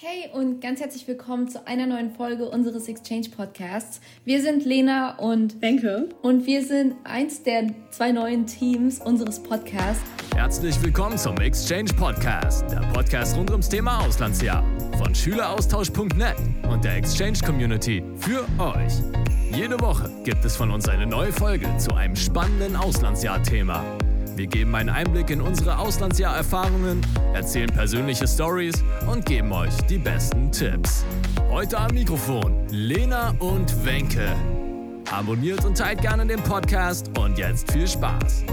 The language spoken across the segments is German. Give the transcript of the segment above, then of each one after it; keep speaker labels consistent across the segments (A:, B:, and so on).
A: Hey und ganz herzlich willkommen zu einer neuen Folge unseres Exchange Podcasts. Wir sind Lena und
B: Benke
A: und wir sind eins der zwei neuen Teams unseres Podcasts.
C: Herzlich willkommen zum Exchange Podcast, der Podcast rund ums Thema Auslandsjahr von Schüleraustausch.net und der Exchange Community für euch. Jede Woche gibt es von uns eine neue Folge zu einem spannenden Auslandsjahr-Thema. Wir geben einen Einblick in unsere Auslandsjahr-Erfahrungen, erzählen persönliche Stories und geben euch die besten Tipps. Heute am Mikrofon Lena und Wenke. Abonniert und teilt gerne den Podcast und jetzt viel Spaß.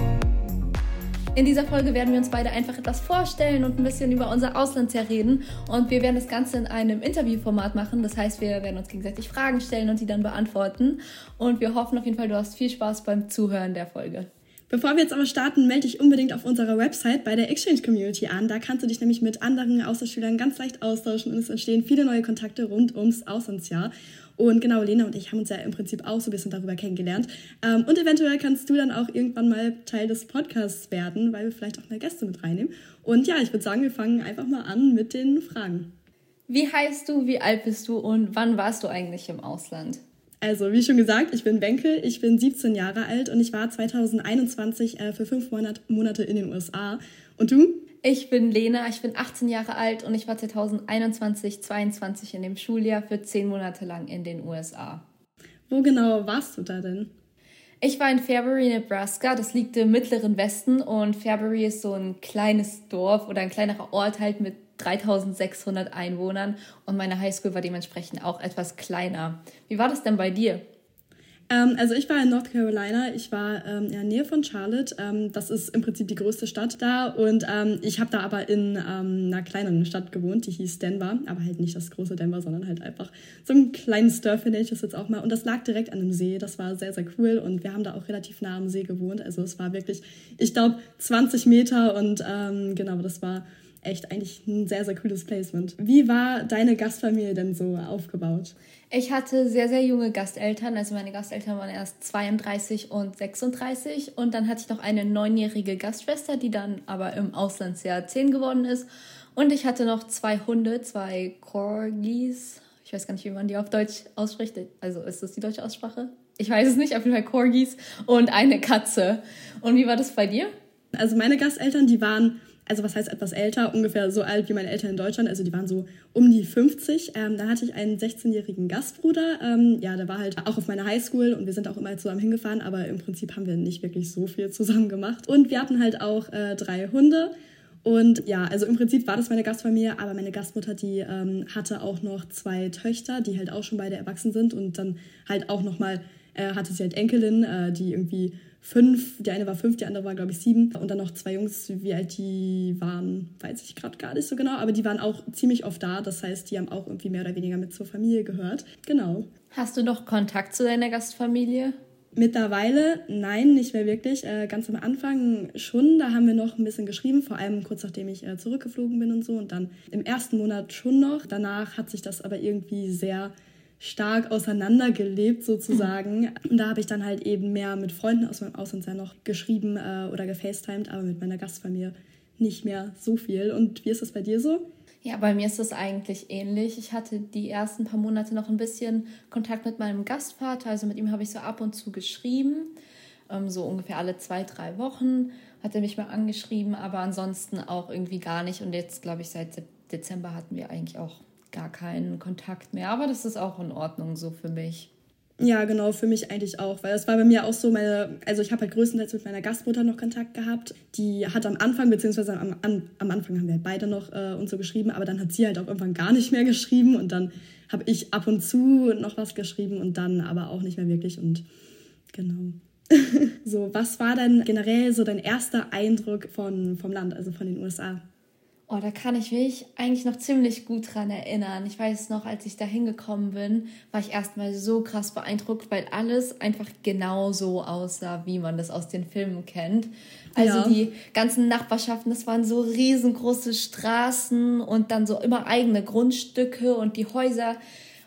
A: In dieser Folge werden wir uns beide einfach etwas vorstellen und ein bisschen über unser Auslandsjahr reden. Und wir werden das Ganze in einem Interviewformat machen. Das heißt, wir werden uns gegenseitig Fragen stellen und die dann beantworten. Und wir hoffen auf jeden Fall, du hast viel Spaß beim Zuhören der Folge.
B: Bevor wir jetzt aber starten, melde dich unbedingt auf unserer Website bei der Exchange Community an. Da kannst du dich nämlich mit anderen Austauschschülern ganz leicht austauschen und es entstehen viele neue Kontakte rund ums Auslandsjahr. Und genau, Lena und ich haben uns ja im Prinzip auch so ein bisschen darüber kennengelernt. Ähm, und eventuell kannst du dann auch irgendwann mal Teil des Podcasts werden, weil wir vielleicht auch mehr Gäste mit reinnehmen. Und ja, ich würde sagen, wir fangen einfach mal an mit den Fragen.
A: Wie heißt du, wie alt bist du und wann warst du eigentlich im Ausland?
B: Also, wie schon gesagt, ich bin Benke, ich bin 17 Jahre alt und ich war 2021 äh, für fünf Monat, Monate in den USA. Und du?
A: Ich bin Lena, ich bin 18 Jahre alt und ich war 2021, 22 in dem Schuljahr für zehn Monate lang in den USA.
B: Wo genau warst du da denn?
A: Ich war in Fairbury, Nebraska. Das liegt im mittleren Westen und Fairbury ist so ein kleines Dorf oder ein kleinerer Ort halt mit 3600 Einwohnern und meine Highschool war dementsprechend auch etwas kleiner. Wie war das denn bei dir?
B: Ähm, also ich war in North Carolina, ich war ähm, in der Nähe von Charlotte. Ähm, das ist im Prinzip die größte Stadt da und ähm, ich habe da aber in ähm, einer kleineren Stadt gewohnt, die hieß Denver, aber halt nicht das große Denver, sondern halt einfach so ein kleines Dorf, finde ich das jetzt auch mal. Und das lag direkt an einem See, das war sehr, sehr cool und wir haben da auch relativ nah am See gewohnt. Also es war wirklich, ich glaube, 20 Meter und ähm, genau, das war echt eigentlich ein sehr, sehr cooles Placement. Wie war deine Gastfamilie denn so aufgebaut?
A: Ich hatte sehr, sehr junge Gasteltern. Also meine Gasteltern waren erst 32 und 36. Und dann hatte ich noch eine neunjährige Gastschwester, die dann aber im Auslandsjahr 10 geworden ist. Und ich hatte noch zwei Hunde, zwei Corgis. Ich weiß gar nicht, wie man die auf Deutsch ausspricht. Also ist das die deutsche Aussprache? Ich weiß es nicht, auf jeden Fall Corgis und eine Katze. Und wie war das bei dir?
B: Also meine Gasteltern, die waren also was heißt etwas älter, ungefähr so alt wie meine Eltern in Deutschland, also die waren so um die 50. Ähm, da hatte ich einen 16-jährigen Gastbruder, ähm, ja, der war halt auch auf meiner Highschool und wir sind auch immer zusammen hingefahren, aber im Prinzip haben wir nicht wirklich so viel zusammen gemacht. Und wir hatten halt auch äh, drei Hunde. Und ja, also im Prinzip war das meine Gastfamilie, aber meine Gastmutter, die ähm, hatte auch noch zwei Töchter, die halt auch schon beide erwachsen sind und dann halt auch nochmal äh, hatte sie halt Enkelin, äh, die irgendwie fünf, die eine war fünf, die andere war, glaube ich, sieben. Und dann noch zwei Jungs, wie alt die waren, weiß ich gerade gar nicht so genau, aber die waren auch ziemlich oft da. Das heißt, die haben auch irgendwie mehr oder weniger mit zur Familie gehört. Genau.
A: Hast du noch Kontakt zu deiner Gastfamilie?
B: Mittlerweile, nein, nicht mehr wirklich. Äh, ganz am Anfang schon, da haben wir noch ein bisschen geschrieben, vor allem kurz nachdem ich äh, zurückgeflogen bin und so. Und dann im ersten Monat schon noch. Danach hat sich das aber irgendwie sehr stark auseinandergelebt sozusagen. Und da habe ich dann halt eben mehr mit Freunden aus meinem Auslandsjahr noch geschrieben äh, oder gefacetimed, aber mit meiner Gastfamilie nicht mehr so viel. Und wie ist das bei dir so?
A: Ja, bei mir ist das eigentlich ähnlich. Ich hatte die ersten paar Monate noch ein bisschen Kontakt mit meinem Gastvater. Also mit ihm habe ich so ab und zu geschrieben. Ähm, so ungefähr alle zwei, drei Wochen hat er mich mal angeschrieben, aber ansonsten auch irgendwie gar nicht. Und jetzt, glaube ich, seit Dezember hatten wir eigentlich auch gar keinen Kontakt mehr. Aber das ist auch in Ordnung so für mich.
B: Ja, genau, für mich eigentlich auch, weil das war bei mir auch so, meine, also ich habe halt größtenteils mit meiner Gastmutter noch Kontakt gehabt. Die hat am Anfang, beziehungsweise am, am, am Anfang haben wir beide noch äh, uns so geschrieben, aber dann hat sie halt auch irgendwann gar nicht mehr geschrieben und dann habe ich ab und zu noch was geschrieben und dann aber auch nicht mehr wirklich und genau. so, was war denn generell so dein erster Eindruck von, vom Land, also von den USA?
A: Oh, da kann ich mich eigentlich noch ziemlich gut dran erinnern. Ich weiß noch, als ich da hingekommen bin, war ich erstmal so krass beeindruckt, weil alles einfach genau so aussah, wie man das aus den Filmen kennt. Also ja. die ganzen Nachbarschaften, das waren so riesengroße Straßen und dann so immer eigene Grundstücke und die Häuser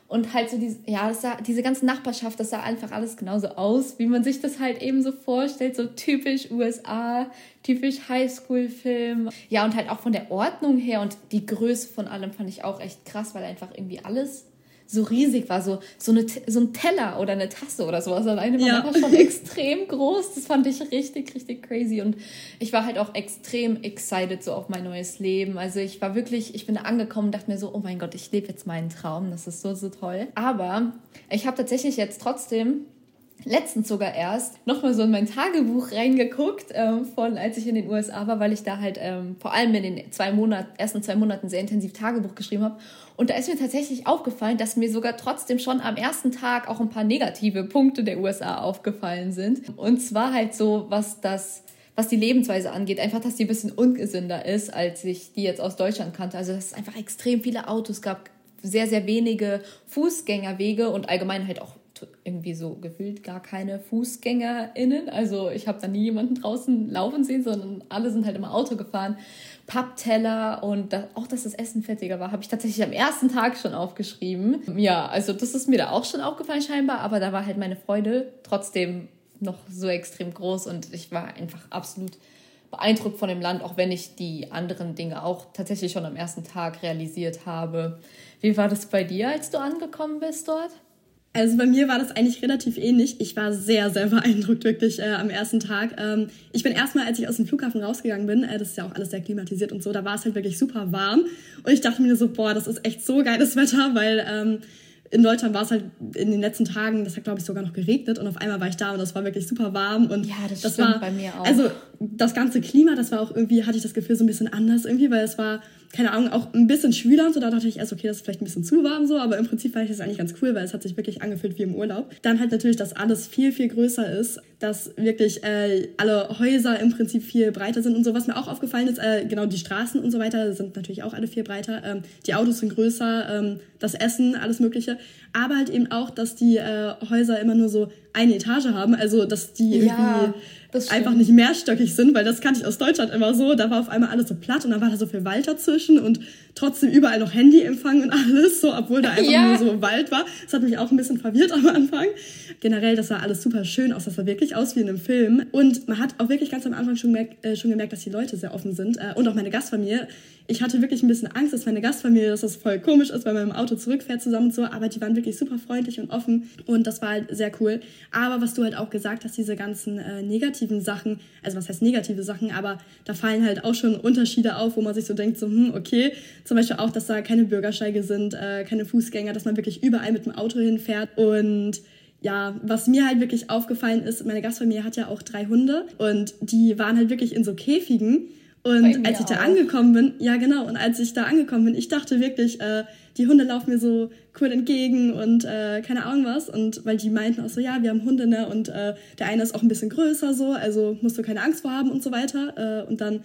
A: Und halt so diese, ja, sah, diese ganze Nachbarschaft, das sah einfach alles genauso aus, wie man sich das halt eben so vorstellt, so typisch USA, typisch Highschool-Film. Ja, und halt auch von der Ordnung her und die Größe von allem fand ich auch echt krass, weil einfach irgendwie alles so riesig war, so, so, eine, so ein Teller oder eine Tasse oder sowas. Alleine war ja. einfach schon extrem groß. Das fand ich richtig, richtig crazy. Und ich war halt auch extrem excited so auf mein neues Leben. Also ich war wirklich, ich bin angekommen und dachte mir so, oh mein Gott, ich lebe jetzt meinen Traum. Das ist so, so toll. Aber ich habe tatsächlich jetzt trotzdem letztens sogar erst nochmal so in mein Tagebuch reingeguckt, ähm, von als ich in den USA war, weil ich da halt ähm, vor allem in den zwei Monaten, ersten zwei Monaten sehr intensiv Tagebuch geschrieben habe. Und da ist mir tatsächlich aufgefallen, dass mir sogar trotzdem schon am ersten Tag auch ein paar negative Punkte der USA aufgefallen sind. Und zwar halt so, was das was die Lebensweise angeht, einfach, dass die ein bisschen ungesünder ist, als ich die jetzt aus Deutschland kannte. Also, dass es einfach extrem viele Autos gab, sehr, sehr wenige Fußgängerwege und allgemein halt auch irgendwie so gefühlt gar keine FußgängerInnen. Also ich habe da nie jemanden draußen laufen sehen, sondern alle sind halt immer Auto gefahren. Pappteller und das, auch, dass das Essen fettiger war, habe ich tatsächlich am ersten Tag schon aufgeschrieben. Ja, also das ist mir da auch schon aufgefallen scheinbar, aber da war halt meine Freude trotzdem noch so extrem groß und ich war einfach absolut beeindruckt von dem Land, auch wenn ich die anderen Dinge auch tatsächlich schon am ersten Tag realisiert habe. Wie war das bei dir, als du angekommen bist dort?
B: Also bei mir war das eigentlich relativ ähnlich. Ich war sehr, sehr beeindruckt wirklich äh, am ersten Tag. Ähm, ich bin erstmal, als ich aus dem Flughafen rausgegangen bin, äh, das ist ja auch alles sehr klimatisiert und so, da war es halt wirklich super warm. Und ich dachte mir so, boah, das ist echt so geiles Wetter, weil ähm, in Deutschland war es halt in den letzten Tagen, das hat glaube ich sogar noch geregnet und auf einmal war ich da und das war wirklich super warm und ja, das, das war bei mir auch. Also das ganze Klima, das war auch irgendwie hatte ich das Gefühl so ein bisschen anders irgendwie, weil es war keine Ahnung, auch ein bisschen schwüler und so. Da dachte ich erst, okay, das ist vielleicht ein bisschen zu warm so, aber im Prinzip fand ich das eigentlich ganz cool, weil es hat sich wirklich angefühlt wie im Urlaub. Dann halt natürlich, dass alles viel, viel größer ist, dass wirklich äh, alle Häuser im Prinzip viel breiter sind und so. Was mir auch aufgefallen ist, äh, genau die Straßen und so weiter sind natürlich auch alle viel breiter. Ähm, die Autos sind größer, ähm, das Essen, alles Mögliche. Aber halt eben auch, dass die äh, Häuser immer nur so eine Etage haben, also dass die ja. irgendwie einfach nicht mehrstöckig sind, weil das kannte ich aus Deutschland immer so. Da war auf einmal alles so platt und dann war da so viel Wald dazwischen und trotzdem überall noch Handyempfang und alles, so, obwohl da einfach ja. nur so Wald war. Das hat mich auch ein bisschen verwirrt am Anfang. Generell, das sah alles super schön aus, das sah wirklich aus wie in einem Film. Und man hat auch wirklich ganz am Anfang schon, gemerkt, äh, schon gemerkt dass die Leute sehr offen sind äh, und auch meine Gastfamilie ich hatte wirklich ein bisschen Angst, dass meine Gastfamilie, dass das voll komisch ist, weil man im Auto zurückfährt zusammen und so, aber die waren wirklich super freundlich und offen und das war halt sehr cool. Aber was du halt auch gesagt hast, diese ganzen äh, negativen Sachen, also was heißt negative Sachen, aber da fallen halt auch schon Unterschiede auf, wo man sich so denkt, so, hm, okay, zum Beispiel auch, dass da keine Bürgersteige sind, äh, keine Fußgänger, dass man wirklich überall mit dem Auto hinfährt und ja, was mir halt wirklich aufgefallen ist, meine Gastfamilie hat ja auch drei Hunde und die waren halt wirklich in so Käfigen und als ich da angekommen bin, ja genau, und als ich da angekommen bin, ich dachte wirklich, äh, die Hunde laufen mir so cool entgegen und äh, keine Ahnung was. Und weil die meinten auch so, ja, wir haben Hunde, ne? Und äh, der eine ist auch ein bisschen größer so, also musst du keine Angst vor haben und so weiter. Äh, und dann,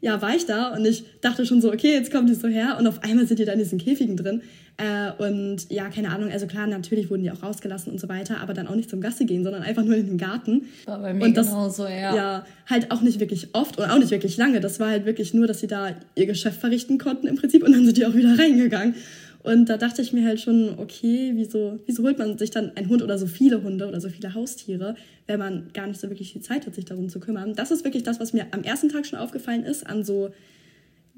B: ja, war ich da und ich dachte schon so, okay, jetzt kommen die so her und auf einmal sind die da in diesen Käfigen drin. Äh, und ja, keine Ahnung, also klar, natürlich wurden die auch rausgelassen und so weiter, aber dann auch nicht zum Gasse gehen, sondern einfach nur in den Garten. War bei mir und das, genauso, ja. Ja, halt auch nicht wirklich oft und auch nicht wirklich lange. Das war halt wirklich nur, dass sie da ihr Geschäft verrichten konnten im Prinzip und dann sind die auch wieder reingegangen. Und da dachte ich mir halt schon, okay, wieso, wieso holt man sich dann einen Hund oder so viele Hunde oder so viele Haustiere, wenn man gar nicht so wirklich viel Zeit hat, sich darum zu kümmern. Das ist wirklich das, was mir am ersten Tag schon aufgefallen ist, an so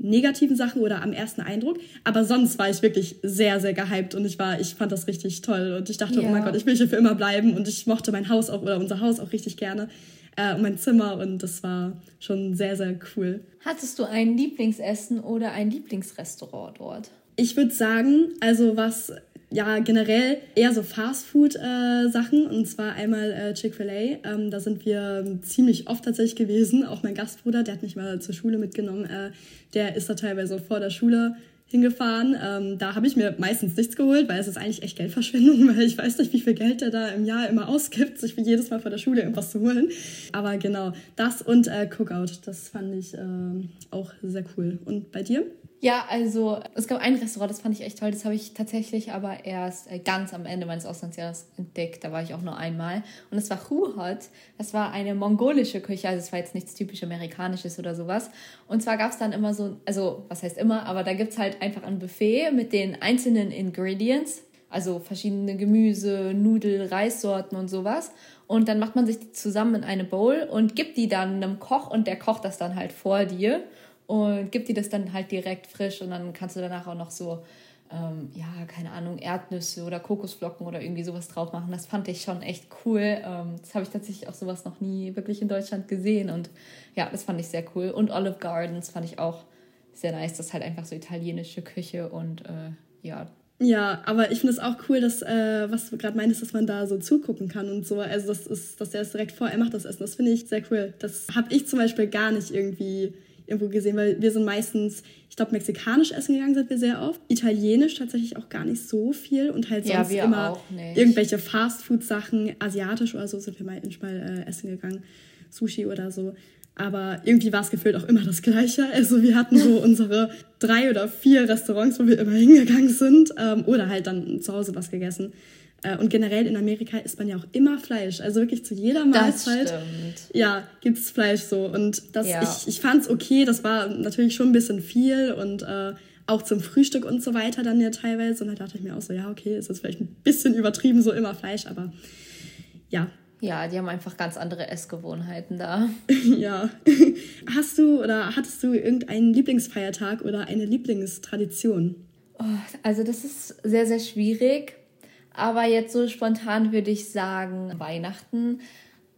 B: negativen Sachen oder am ersten Eindruck. Aber sonst war ich wirklich sehr, sehr gehypt und ich war, ich fand das richtig toll. Und ich dachte, ja. oh mein Gott, ich will hier für immer bleiben. Und ich mochte mein Haus auch oder unser Haus auch richtig gerne. Äh, und mein Zimmer und das war schon sehr, sehr cool.
A: Hattest du ein Lieblingsessen oder ein Lieblingsrestaurant dort?
B: Ich würde sagen, also was ja, generell eher so Fastfood-Sachen. Äh, und zwar einmal äh, Chick-fil-A. Ähm, da sind wir ziemlich oft tatsächlich gewesen. Auch mein Gastbruder, der hat mich mal zur Schule mitgenommen. Äh, der ist da teilweise vor der Schule hingefahren. Ähm, da habe ich mir meistens nichts geholt, weil es ist eigentlich echt Geldverschwendung, weil ich weiß nicht, wie viel Geld der da im Jahr immer ausgibt, sich für jedes Mal vor der Schule irgendwas zu holen. Aber genau, das und äh, Cookout, das fand ich äh, auch sehr cool. Und bei dir?
A: Ja, also es gab ein Restaurant, das fand ich echt toll. Das habe ich tatsächlich aber erst äh, ganz am Ende meines Auslandsjahres entdeckt. Da war ich auch nur einmal. Und es war Huhot. Das war eine mongolische Küche. Also es war jetzt nichts typisch amerikanisches oder sowas. Und zwar gab es dann immer so, also was heißt immer, aber da gibt es halt einfach ein Buffet mit den einzelnen Ingredients also verschiedene Gemüse, Nudel, Reissorten und sowas. Und dann macht man sich die zusammen in eine Bowl und gibt die dann einem Koch und der kocht das dann halt vor dir und gibt dir das dann halt direkt frisch und dann kannst du danach auch noch so ähm, ja, keine Ahnung, Erdnüsse oder Kokosflocken oder irgendwie sowas drauf machen. Das fand ich schon echt cool. Ähm, das habe ich tatsächlich auch sowas noch nie wirklich in Deutschland gesehen. Und ja, das fand ich sehr cool. Und Olive Gardens fand ich auch sehr nice. Das ist halt einfach so italienische Küche und äh, ja.
B: Ja, aber ich finde es auch cool, dass, äh, was du gerade meintest, dass man da so zugucken kann und so. Also, das ist, dass der es direkt vor, er macht das Essen. Das finde ich sehr cool. Das habe ich zum Beispiel gar nicht irgendwie irgendwo gesehen, weil wir sind meistens, ich glaube, mexikanisch essen gegangen sind wir sehr oft. Italienisch tatsächlich auch gar nicht so viel und halt sonst ja, immer irgendwelche Fastfood-Sachen, asiatisch oder so sind wir manchmal äh, essen gegangen, Sushi oder so. Aber irgendwie war es gefühlt auch immer das Gleiche. Also wir hatten so unsere drei oder vier Restaurants, wo wir immer hingegangen sind ähm, oder halt dann zu Hause was gegessen. Äh, und generell in Amerika isst man ja auch immer Fleisch. Also wirklich zu jeder Mahlzeit. Ja, gibt es Fleisch so. Und das, ja. ich, ich fand es okay. Das war natürlich schon ein bisschen viel und äh, auch zum Frühstück und so weiter dann ja teilweise. Und da dachte ich mir auch so, ja, okay, ist das vielleicht ein bisschen übertrieben, so immer Fleisch, aber ja.
A: Ja, die haben einfach ganz andere Essgewohnheiten da.
B: ja. Hast du oder hattest du irgendeinen Lieblingsfeiertag oder eine Lieblingstradition?
A: Oh, also das ist sehr, sehr schwierig aber jetzt so spontan würde ich sagen Weihnachten.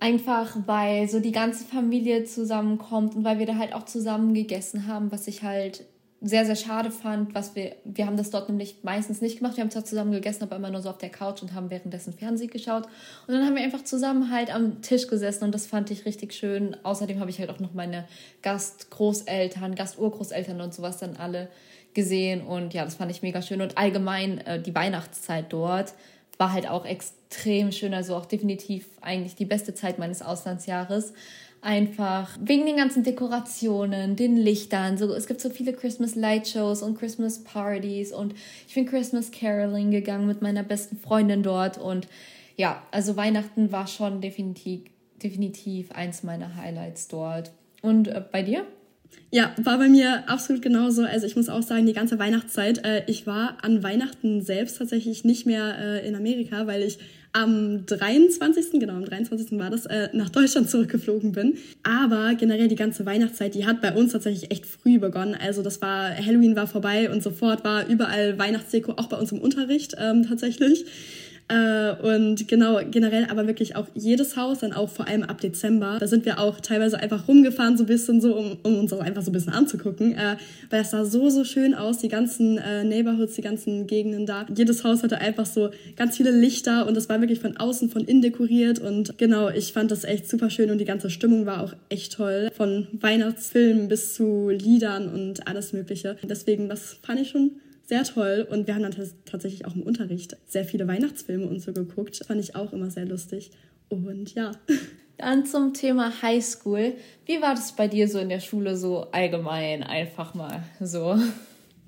A: Einfach weil so die ganze Familie zusammenkommt und weil wir da halt auch zusammen gegessen haben, was ich halt sehr, sehr schade fand, was wir, wir haben das dort nämlich meistens nicht gemacht. Wir haben zwar zusammen gegessen, aber immer nur so auf der Couch und haben währenddessen Fernsehen geschaut. Und dann haben wir einfach zusammen halt am Tisch gesessen und das fand ich richtig schön. Außerdem habe ich halt auch noch meine Gastgroßeltern, Gasturgroßeltern und sowas dann alle gesehen und ja, das fand ich mega schön und allgemein äh, die Weihnachtszeit dort war halt auch extrem schön, also auch definitiv eigentlich die beste Zeit meines Auslandsjahres. Einfach wegen den ganzen Dekorationen, den Lichtern. So, es gibt so viele Christmas Light Shows und Christmas Parties und ich bin Christmas Caroling gegangen mit meiner besten Freundin dort und ja, also Weihnachten war schon definitiv, definitiv eins meiner Highlights dort. Und äh, bei dir?
B: Ja, war bei mir absolut genauso. Also ich muss auch sagen, die ganze Weihnachtszeit, äh, ich war an Weihnachten selbst tatsächlich nicht mehr äh, in Amerika, weil ich am 23., genau, am 23. war das, äh, nach Deutschland zurückgeflogen bin. Aber generell die ganze Weihnachtszeit, die hat bei uns tatsächlich echt früh begonnen. Also das war, Halloween war vorbei und sofort war überall Weihnachtsdeko, auch bei uns im Unterricht ähm, tatsächlich. Äh, und genau, generell aber wirklich auch jedes Haus, dann auch vor allem ab Dezember. Da sind wir auch teilweise einfach rumgefahren, so ein bisschen so, um, um uns das einfach so ein bisschen anzugucken. Äh, weil es sah so, so schön aus, die ganzen äh, Neighborhoods, die ganzen Gegenden da. Jedes Haus hatte einfach so ganz viele Lichter und das war wirklich von außen, von innen dekoriert. Und genau, ich fand das echt super schön und die ganze Stimmung war auch echt toll. Von Weihnachtsfilmen bis zu Liedern und alles Mögliche. Deswegen, das fand ich schon sehr toll. Und wir haben dann tatsächlich auch im Unterricht sehr viele Weihnachtsfilme und so geguckt. Fand ich auch immer sehr lustig. Und ja.
A: Dann zum Thema Highschool. Wie war das bei dir so in der Schule so allgemein einfach mal so?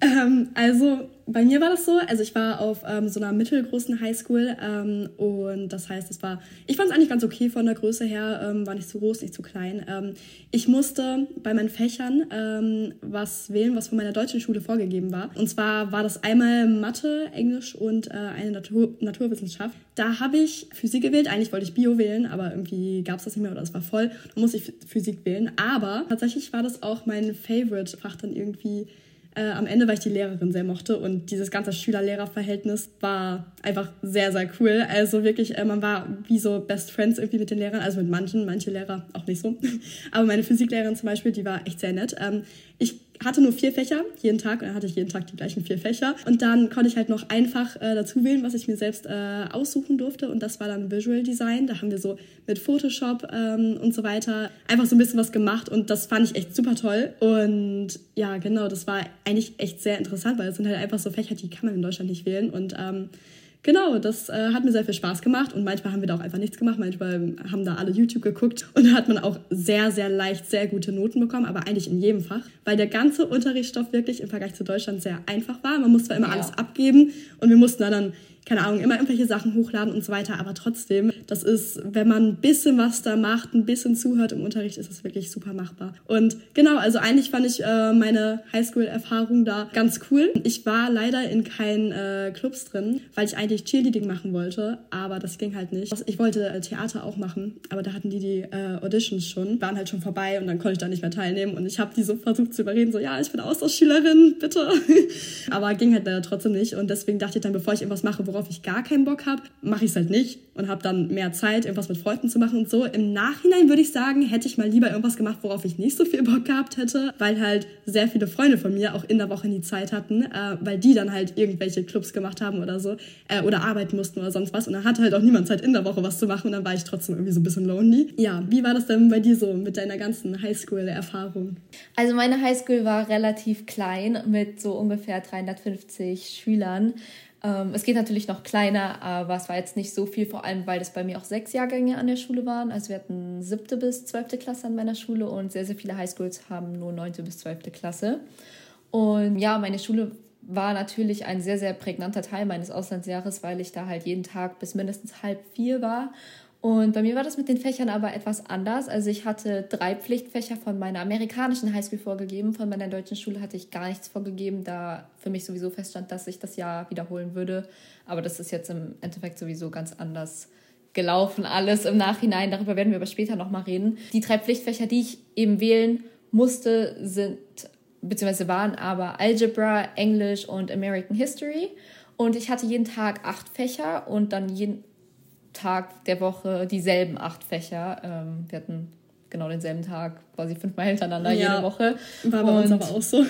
B: Ähm, also bei mir war das so, also ich war auf ähm, so einer mittelgroßen Highschool ähm, und das heißt, es war, ich fand es eigentlich ganz okay von der Größe her, ähm, war nicht zu groß, nicht zu klein. Ähm, ich musste bei meinen Fächern ähm, was wählen, was von meiner deutschen Schule vorgegeben war. Und zwar war das einmal Mathe, Englisch und äh, eine Natur Naturwissenschaft. Da habe ich Physik gewählt, eigentlich wollte ich Bio wählen, aber irgendwie gab es das nicht mehr oder es war voll. Da musste ich Physik wählen, aber tatsächlich war das auch mein Favorite-Fach dann irgendwie äh, am Ende, weil ich die Lehrerin sehr mochte und dieses ganze Schüler-Lehrer-Verhältnis war einfach sehr, sehr cool. Also wirklich, äh, man war wie so Best Friends irgendwie mit den Lehrern, also mit manchen, manche Lehrer auch nicht so. Aber meine Physiklehrerin zum Beispiel, die war echt sehr nett. Ähm, ich hatte nur vier Fächer jeden Tag und dann hatte ich jeden Tag die gleichen vier Fächer. Und dann konnte ich halt noch einfach äh, dazu wählen, was ich mir selbst äh, aussuchen durfte. Und das war dann Visual Design. Da haben wir so mit Photoshop ähm, und so weiter einfach so ein bisschen was gemacht. Und das fand ich echt super toll. Und ja, genau, das war eigentlich echt sehr interessant, weil es sind halt einfach so Fächer, die kann man in Deutschland nicht wählen. Und ähm, Genau, das äh, hat mir sehr viel Spaß gemacht und manchmal haben wir da auch einfach nichts gemacht. Manchmal haben da alle YouTube geguckt und da hat man auch sehr, sehr leicht sehr gute Noten bekommen, aber eigentlich in jedem Fach, weil der ganze Unterrichtsstoff wirklich im Vergleich zu Deutschland sehr einfach war. Man musste zwar immer ja. alles abgeben und wir mussten dann keine Ahnung, immer irgendwelche Sachen hochladen und so weiter. Aber trotzdem, das ist, wenn man ein bisschen was da macht, ein bisschen zuhört im Unterricht, ist es wirklich super machbar. Und genau, also eigentlich fand ich äh, meine Highschool-Erfahrung da ganz cool. Ich war leider in keinen äh, Clubs drin, weil ich eigentlich Cheerleading machen wollte, aber das ging halt nicht. Ich wollte äh, Theater auch machen, aber da hatten die die äh, Auditions schon, waren halt schon vorbei und dann konnte ich da nicht mehr teilnehmen und ich habe die so versucht zu überreden, so ja, ich bin Austauschschülerin, bitte. aber ging halt leider trotzdem nicht und deswegen dachte ich dann, bevor ich irgendwas mache, worauf ich gar keinen Bock habe, mache ich es halt nicht und habe dann mehr Zeit, irgendwas mit Freunden zu machen und so. Im Nachhinein würde ich sagen, hätte ich mal lieber irgendwas gemacht, worauf ich nicht so viel Bock gehabt hätte, weil halt sehr viele Freunde von mir auch in der Woche nie Zeit hatten, äh, weil die dann halt irgendwelche Clubs gemacht haben oder so äh, oder arbeiten mussten oder sonst was und dann hatte halt auch niemand Zeit in der Woche was zu machen und dann war ich trotzdem irgendwie so ein bisschen lonely. Ja, wie war das denn bei dir so mit deiner ganzen Highschool-Erfahrung?
A: Also meine Highschool war relativ klein mit so ungefähr 350 Schülern. Ähm, es geht natürlich noch kleiner, aber es war jetzt nicht so viel, vor allem weil das bei mir auch sechs Jahrgänge an der Schule waren. Also wir hatten siebte bis zwölfte Klasse an meiner Schule und sehr, sehr viele Highschools haben nur neunte bis zwölfte Klasse. Und ja, meine Schule war natürlich ein sehr, sehr prägnanter Teil meines Auslandsjahres, weil ich da halt jeden Tag bis mindestens halb vier war und bei mir war das mit den Fächern aber etwas anders. Also ich hatte drei Pflichtfächer von meiner amerikanischen Highschool vorgegeben. Von meiner deutschen Schule hatte ich gar nichts vorgegeben, da für mich sowieso feststand, dass ich das Jahr wiederholen würde. Aber das ist jetzt im Endeffekt sowieso ganz anders gelaufen, alles im Nachhinein. Darüber werden wir aber später nochmal reden. Die drei Pflichtfächer, die ich eben wählen musste, sind beziehungsweise waren aber Algebra, Englisch und American History. Und ich hatte jeden Tag acht Fächer und dann jeden Tag der Woche dieselben acht Fächer. Ähm, wir hatten genau denselben Tag, quasi fünfmal hintereinander ja, jede Woche. War bei und, uns aber auch so.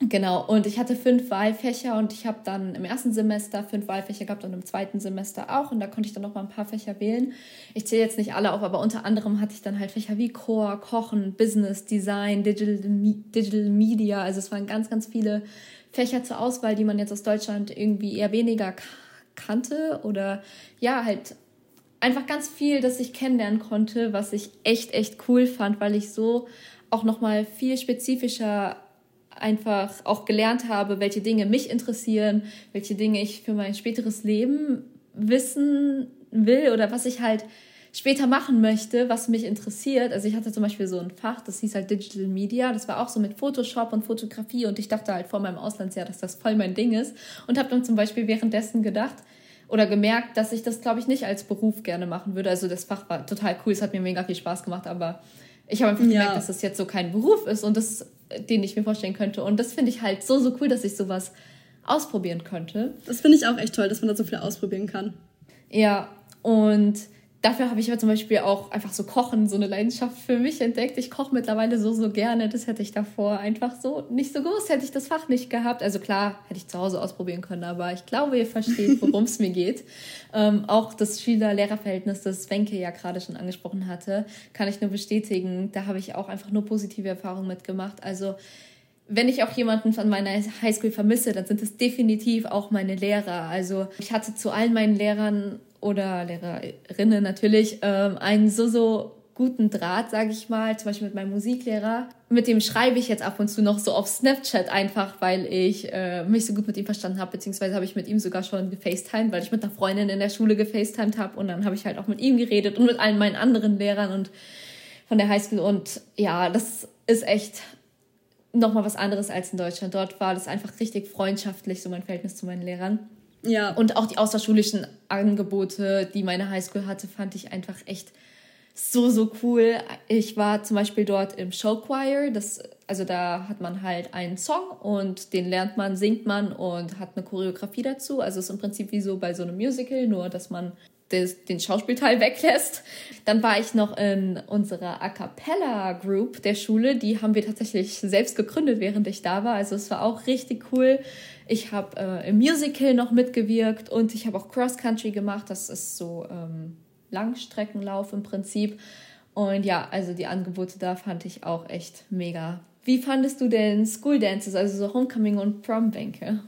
A: Genau, und ich hatte fünf Wahlfächer und ich habe dann im ersten Semester fünf Wahlfächer gehabt und im zweiten Semester auch und da konnte ich dann noch mal ein paar Fächer wählen. Ich zähle jetzt nicht alle auf, aber unter anderem hatte ich dann halt Fächer wie Core, Kochen, Business, Design, Digital, Digital Media. Also es waren ganz, ganz viele Fächer zur Auswahl, die man jetzt aus Deutschland irgendwie eher weniger kannte oder ja, halt einfach ganz viel, das ich kennenlernen konnte, was ich echt, echt cool fand, weil ich so auch nochmal viel spezifischer einfach auch gelernt habe, welche Dinge mich interessieren, welche Dinge ich für mein späteres Leben wissen will oder was ich halt später machen möchte, was mich interessiert. Also ich hatte zum Beispiel so ein Fach, das hieß halt Digital Media. Das war auch so mit Photoshop und Fotografie und ich dachte halt vor meinem Auslandsjahr, dass das voll mein Ding ist und habe dann zum Beispiel währenddessen gedacht, oder gemerkt, dass ich das, glaube ich, nicht als Beruf gerne machen würde. Also das Fach war total cool, es hat mir mega viel Spaß gemacht, aber ich habe einfach ja. gemerkt, dass das jetzt so kein Beruf ist und das, den ich mir vorstellen könnte. Und das finde ich halt so, so cool, dass ich sowas ausprobieren könnte.
B: Das finde ich auch echt toll, dass man da so viel ausprobieren kann.
A: Ja, und dafür habe ich aber zum Beispiel auch einfach so Kochen, so eine Leidenschaft für mich entdeckt. Ich koche mittlerweile so, so gerne. Das hätte ich davor einfach so nicht so gewusst, hätte ich das Fach nicht gehabt. Also klar, hätte ich zu Hause ausprobieren können, aber ich glaube, ihr versteht, worum es mir geht. Ähm, auch das Schüler-Lehrer-Verhältnis, das Wenke ja gerade schon angesprochen hatte, kann ich nur bestätigen. Da habe ich auch einfach nur positive Erfahrungen mitgemacht. Also wenn ich auch jemanden von meiner Highschool vermisse, dann sind es definitiv auch meine Lehrer. Also ich hatte zu allen meinen Lehrern oder Lehrerinnen natürlich ähm, einen so, so guten Draht, sage ich mal, zum Beispiel mit meinem Musiklehrer. Mit dem schreibe ich jetzt ab und zu noch so auf Snapchat einfach, weil ich äh, mich so gut mit ihm verstanden habe, beziehungsweise habe ich mit ihm sogar schon gefacetimed, weil ich mit einer Freundin in der Schule gefacetimed habe und dann habe ich halt auch mit ihm geredet und mit allen meinen anderen Lehrern und von der Highschool und ja, das ist echt nochmal was anderes als in Deutschland. Dort war das einfach richtig freundschaftlich, so mein Verhältnis zu meinen Lehrern. Ja. Und auch die außerschulischen Angebote, die meine Highschool hatte, fand ich einfach echt so, so cool. Ich war zum Beispiel dort im Showchoir. Das, also da hat man halt einen Song und den lernt man, singt man und hat eine Choreografie dazu. Also es ist im Prinzip wie so bei so einem Musical, nur dass man des, den Schauspielteil weglässt. Dann war ich noch in unserer A Cappella Group der Schule. Die haben wir tatsächlich selbst gegründet, während ich da war. Also es war auch richtig cool. Ich habe äh, im Musical noch mitgewirkt und ich habe auch Cross Country gemacht. Das ist so ähm, Langstreckenlauf im Prinzip. Und ja, also die Angebote da fand ich auch echt mega. Wie fandest du denn School Dances, also so Homecoming und Prom-Bänke?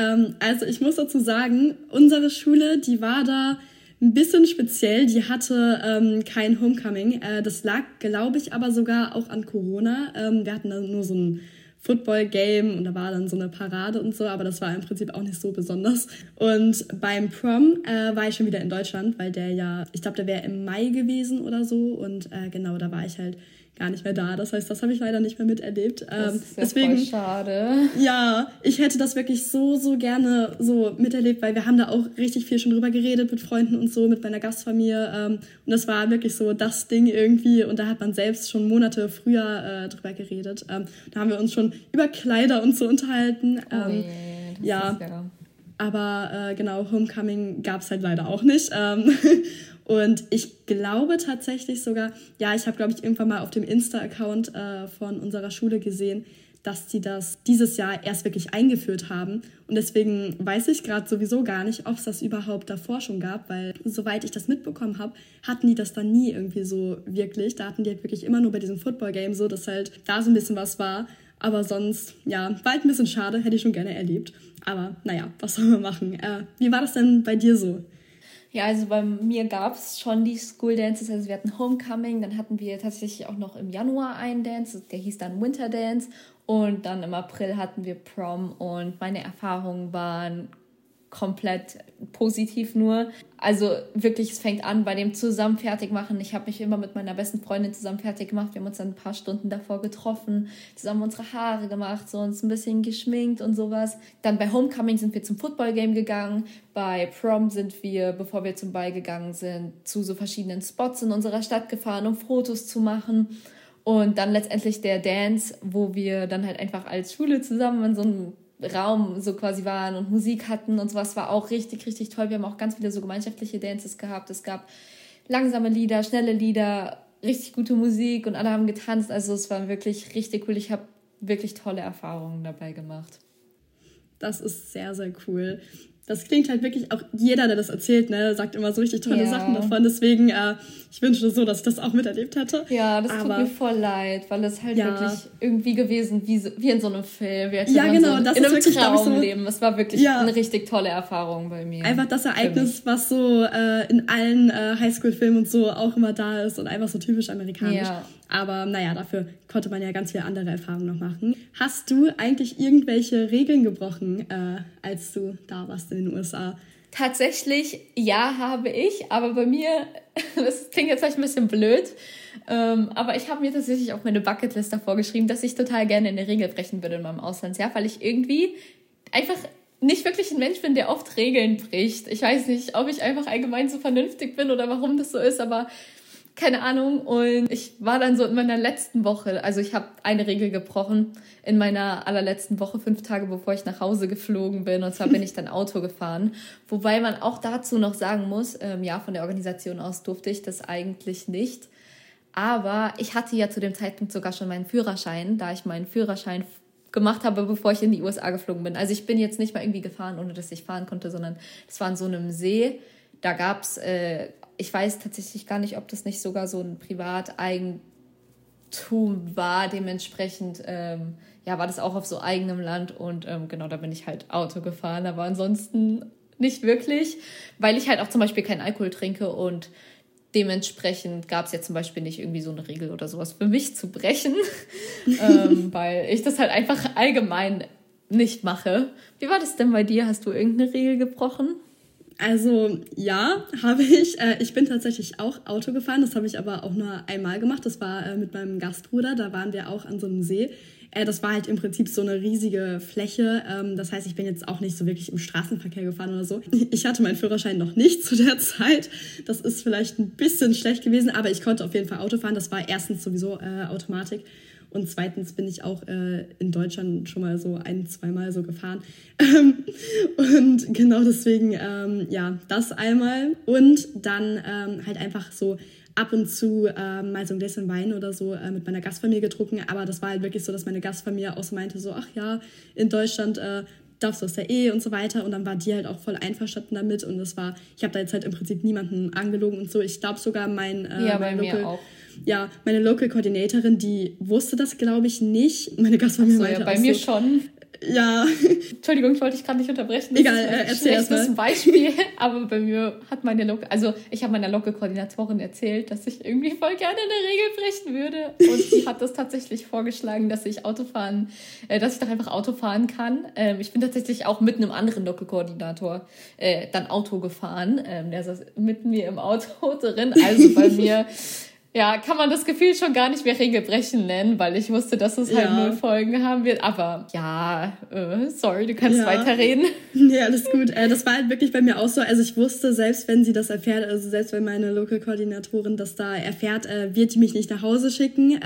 B: Ähm, also ich muss dazu sagen, unsere Schule, die war da ein bisschen speziell. Die hatte ähm, kein Homecoming. Äh, das lag, glaube ich, aber sogar auch an Corona. Ähm, wir hatten da nur so ein Football-Game und da war dann so eine Parade und so, aber das war im Prinzip auch nicht so besonders. Und beim Prom äh, war ich schon wieder in Deutschland, weil der ja, ich glaube, der wäre im Mai gewesen oder so und äh, genau, da war ich halt gar nicht mehr da. Das heißt, das habe ich leider nicht mehr miterlebt. Das ähm, ist ja deswegen, voll schade. Ja, ich hätte das wirklich so, so gerne so miterlebt, weil wir haben da auch richtig viel schon drüber geredet mit Freunden und so, mit meiner Gastfamilie. Ähm, und das war wirklich so das Ding irgendwie. Und da hat man selbst schon Monate früher äh, drüber geredet. Ähm, da haben wir uns schon über Kleider und so unterhalten. Oh ähm, je, ja. ja. Aber äh, genau, Homecoming gab es halt leider auch nicht. Ähm, Und ich glaube tatsächlich sogar, ja, ich habe, glaube ich, irgendwann mal auf dem Insta-Account äh, von unserer Schule gesehen, dass die das dieses Jahr erst wirklich eingeführt haben. Und deswegen weiß ich gerade sowieso gar nicht, ob es das überhaupt davor schon gab, weil soweit ich das mitbekommen habe, hatten die das dann nie irgendwie so wirklich. Da hatten die halt wirklich immer nur bei diesem Football-Game so, dass halt da so ein bisschen was war. Aber sonst, ja, war halt ein bisschen schade, hätte ich schon gerne erlebt. Aber naja, was soll man machen? Äh, wie war das denn bei dir so?
A: Ja, also bei mir gab es schon die School Dances. Also wir hatten Homecoming, dann hatten wir tatsächlich auch noch im Januar einen Dance, der hieß dann Winter Dance. Und dann im April hatten wir Prom und meine Erfahrungen waren komplett positiv nur. Also wirklich, es fängt an bei dem zusammen fertig machen. Ich habe mich immer mit meiner besten Freundin zusammen fertig gemacht. Wir haben uns dann ein paar Stunden davor getroffen, zusammen unsere Haare gemacht, so uns ein bisschen geschminkt und sowas. Dann bei Homecoming sind wir zum Football Game gegangen. Bei Prom sind wir, bevor wir zum Ball gegangen sind, zu so verschiedenen Spots in unserer Stadt gefahren, um Fotos zu machen. Und dann letztendlich der Dance, wo wir dann halt einfach als Schule zusammen in so einem Raum so quasi waren und Musik hatten und sowas war auch richtig, richtig toll. Wir haben auch ganz viele so gemeinschaftliche Dances gehabt. Es gab langsame Lieder, schnelle Lieder, richtig gute Musik und alle haben getanzt. Also es war wirklich richtig cool. Ich habe wirklich tolle Erfahrungen dabei gemacht.
B: Das ist sehr, sehr cool das klingt halt wirklich auch jeder, der das erzählt, ne, sagt immer so richtig tolle ja. Sachen davon. Deswegen, äh, ich wünsche so, dass ich das auch miterlebt hätte.
A: Ja, das Aber, tut mir voll leid, weil es halt ja. wirklich irgendwie gewesen wie, wie in so einem Film. Wir ja, genau, so das in ist einem wirklich, Traumleben. So, es war wirklich ja. eine richtig tolle Erfahrung bei mir.
B: Einfach das Ereignis, was so äh, in allen äh, Highschool-Filmen und so auch immer da ist und einfach so typisch amerikanisch. Ja. Aber naja, dafür konnte man ja ganz viele andere Erfahrungen noch machen. Hast du eigentlich irgendwelche Regeln gebrochen, äh, als du da warst in den USA?
A: Tatsächlich, ja, habe ich, aber bei mir, das klingt jetzt vielleicht ein bisschen blöd, ähm, aber ich habe mir tatsächlich auf meine Bucketlist davor geschrieben, dass ich total gerne eine Regel brechen würde in meinem Auslandsjahr, weil ich irgendwie einfach nicht wirklich ein Mensch bin, der oft Regeln bricht. Ich weiß nicht, ob ich einfach allgemein so vernünftig bin oder warum das so ist, aber keine Ahnung. Und ich war dann so in meiner letzten Woche, also ich habe eine Regel gebrochen in meiner allerletzten Woche, fünf Tage bevor ich nach Hause geflogen bin. Und zwar bin ich dann Auto gefahren. Wobei man auch dazu noch sagen muss, ähm, ja, von der Organisation aus durfte ich das eigentlich nicht. Aber ich hatte ja zu dem Zeitpunkt sogar schon meinen Führerschein, da ich meinen Führerschein gemacht habe, bevor ich in die USA geflogen bin. Also ich bin jetzt nicht mal irgendwie gefahren, ohne dass ich fahren konnte, sondern es war in so einem See. Da gab's äh, ich weiß tatsächlich gar nicht, ob das nicht sogar so ein Privateigentum war. Dementsprechend ähm, ja, war das auch auf so eigenem Land und ähm, genau, da bin ich halt Auto gefahren. Aber ansonsten nicht wirklich, weil ich halt auch zum Beispiel keinen Alkohol trinke und dementsprechend gab es ja zum Beispiel nicht irgendwie so eine Regel oder sowas für mich zu brechen, ähm, weil ich das halt einfach allgemein nicht mache. Wie war das denn bei dir? Hast du irgendeine Regel gebrochen?
B: Also ja, habe ich. Äh, ich bin tatsächlich auch Auto gefahren. Das habe ich aber auch nur einmal gemacht. Das war äh, mit meinem Gastbruder. Da waren wir auch an so einem See. Äh, das war halt im Prinzip so eine riesige Fläche. Ähm, das heißt, ich bin jetzt auch nicht so wirklich im Straßenverkehr gefahren oder so. Ich hatte meinen Führerschein noch nicht zu der Zeit. Das ist vielleicht ein bisschen schlecht gewesen, aber ich konnte auf jeden Fall Auto fahren. Das war erstens sowieso Automatik. Und zweitens bin ich auch äh, in Deutschland schon mal so ein, zweimal so gefahren. und genau deswegen, ähm, ja, das einmal. Und dann ähm, halt einfach so ab und zu äh, mal so ein Gläschen Wein oder so äh, mit meiner Gastfamilie getrunken. Aber das war halt wirklich so, dass meine Gastfamilie auch so meinte, so, ach ja, in Deutschland äh, darfst du aus der Ehe und so weiter. Und dann war die halt auch voll einverstanden damit. Und das war, ich habe da jetzt halt im Prinzip niemanden angelogen und so. Ich glaube sogar mein, äh, ja, mein Local, auch ja, meine Local Coordinatorin, die wusste das, glaube ich, nicht. Meine Gastfamilie so, meinte ja, bei mir so, schon. Ja.
A: Entschuldigung, ich wollte dich gerade nicht unterbrechen. Das Egal, ist ein äh, erzähl erst mal. Beispiel, aber bei mir hat meine Locke, also ich habe meiner Locke-Koordinatorin erzählt, dass ich irgendwie voll gerne eine Regel brechen würde. Und sie hat das tatsächlich vorgeschlagen, dass ich Autofahren, äh, dass ich doch einfach Auto fahren kann. Ähm, ich bin tatsächlich auch mit einem anderen Locke-Koordinator äh, dann Auto gefahren. Ähm, der saß mit mir im Auto drin. Also bei mir ja, kann man das Gefühl schon gar nicht mehr Regelbrechen nennen, weil ich wusste, dass es halt ja. null Folgen haben wird. Aber ja, äh, sorry, du kannst ja. weiterreden.
B: Nee, alles gut. Äh, das war halt wirklich bei mir auch so. Also ich wusste, selbst wenn sie das erfährt, also selbst wenn meine Local-Koordinatorin das da erfährt, äh, wird die mich nicht nach Hause schicken.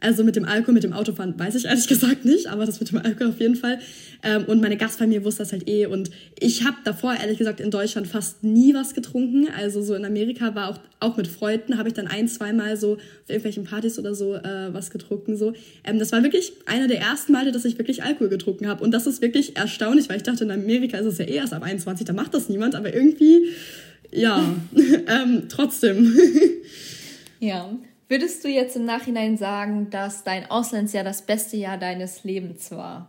B: Also mit dem Alkohol, mit dem Autofahren weiß ich ehrlich gesagt nicht, aber das mit dem Alkohol auf jeden Fall. Ähm, und meine Gastfamilie wusste das halt eh. Und ich habe davor ehrlich gesagt in Deutschland fast nie was getrunken. Also so in Amerika war auch, auch mit Freunden, habe ich dann ein, zweimal so auf irgendwelchen Partys oder so äh, was getrunken. So. Ähm, das war wirklich einer der ersten Male, dass ich wirklich Alkohol getrunken habe. Und das ist wirklich erstaunlich, weil ich dachte, in Amerika ist es ja eh erst ab 21, da macht das niemand. Aber irgendwie, ja, ähm, trotzdem.
A: Ja, Würdest du jetzt im Nachhinein sagen, dass dein Auslandsjahr das beste Jahr deines Lebens war?